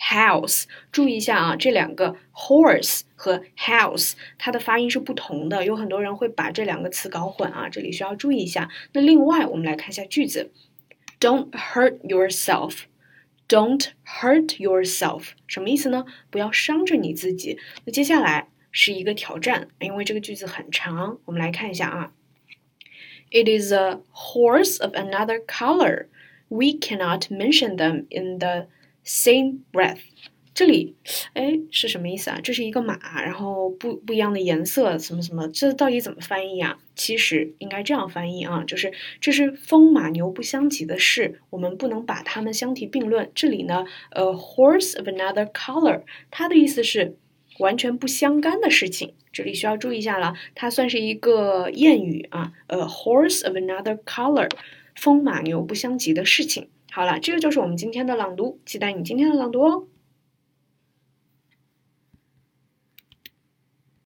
House，注意一下啊，这两个 horse 和 house 它的发音是不同的，有很多人会把这两个词搞混啊，这里需要注意一下。那另外，我们来看一下句子，Don't hurt yourself. Don't hurt yourself，什么意思呢？不要伤着你自己。那接下来是一个挑战，因为这个句子很长，我们来看一下啊。It is a horse of another color. We cannot mention them in the Same breath，这里哎是什么意思啊？这是一个马，然后不不一样的颜色，什么什么，这到底怎么翻译啊？其实应该这样翻译啊，就是这是风马牛不相及的事，我们不能把它们相提并论。这里呢，呃，horse of another color，它的意思是完全不相干的事情。这里需要注意一下了，它算是一个谚语啊，呃，horse of another color，风马牛不相及的事情。好了，这个就是我们今天的朗读，期待你今天的朗读哦。